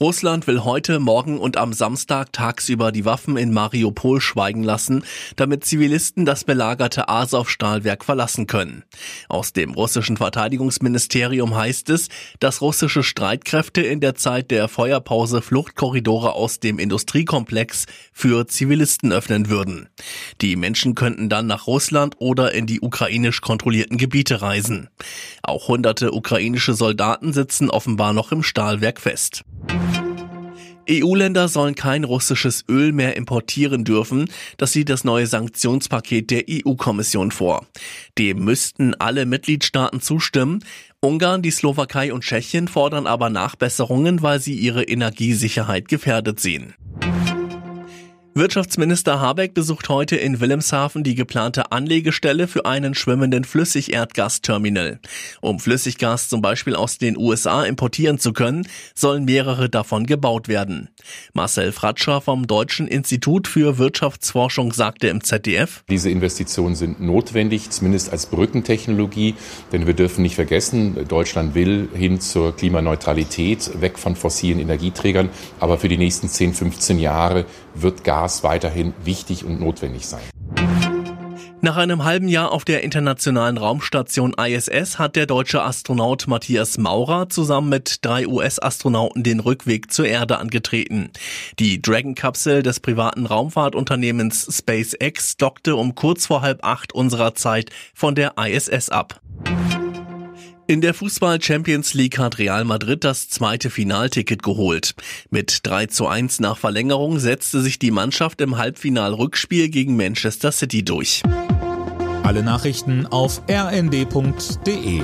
Russland will heute, morgen und am Samstag tagsüber die Waffen in Mariupol schweigen lassen, damit Zivilisten das belagerte Azov-Stahlwerk verlassen können. Aus dem russischen Verteidigungsministerium heißt es, dass russische Streitkräfte in der Zeit der Feuerpause Fluchtkorridore aus dem Industriekomplex für Zivilisten öffnen würden. Die Menschen könnten dann nach Russland oder in die ukrainisch kontrollierten Gebiete reisen. Auch hunderte ukrainische Soldaten sitzen offenbar noch im Stahlwerk fest. EU-Länder sollen kein russisches Öl mehr importieren dürfen. Das sieht das neue Sanktionspaket der EU-Kommission vor. Dem müssten alle Mitgliedstaaten zustimmen. Ungarn, die Slowakei und Tschechien fordern aber Nachbesserungen, weil sie ihre Energiesicherheit gefährdet sehen. Wirtschaftsminister Habeck besucht heute in Wilhelmshaven die geplante Anlegestelle für einen schwimmenden Flüssigerdgasterminal. Um Flüssiggas zum Beispiel aus den USA importieren zu können, sollen mehrere davon gebaut werden. Marcel Fratscher vom Deutschen Institut für Wirtschaftsforschung sagte im ZDF, Diese Investitionen sind notwendig, zumindest als Brückentechnologie, denn wir dürfen nicht vergessen, Deutschland will hin zur Klimaneutralität, weg von fossilen Energieträgern, aber für die nächsten 10, 15 Jahre wird Gas Gas weiterhin wichtig und notwendig sein. Nach einem halben Jahr auf der internationalen Raumstation ISS hat der deutsche Astronaut Matthias Maurer zusammen mit drei US-Astronauten den Rückweg zur Erde angetreten. Die Dragon-Kapsel des privaten Raumfahrtunternehmens SpaceX dockte um kurz vor halb acht unserer Zeit von der ISS ab. In der Fußball Champions League hat Real Madrid das zweite Finalticket geholt. Mit 3 zu 1 nach Verlängerung setzte sich die Mannschaft im Halbfinal-Rückspiel gegen Manchester City durch. Alle Nachrichten auf rnd.de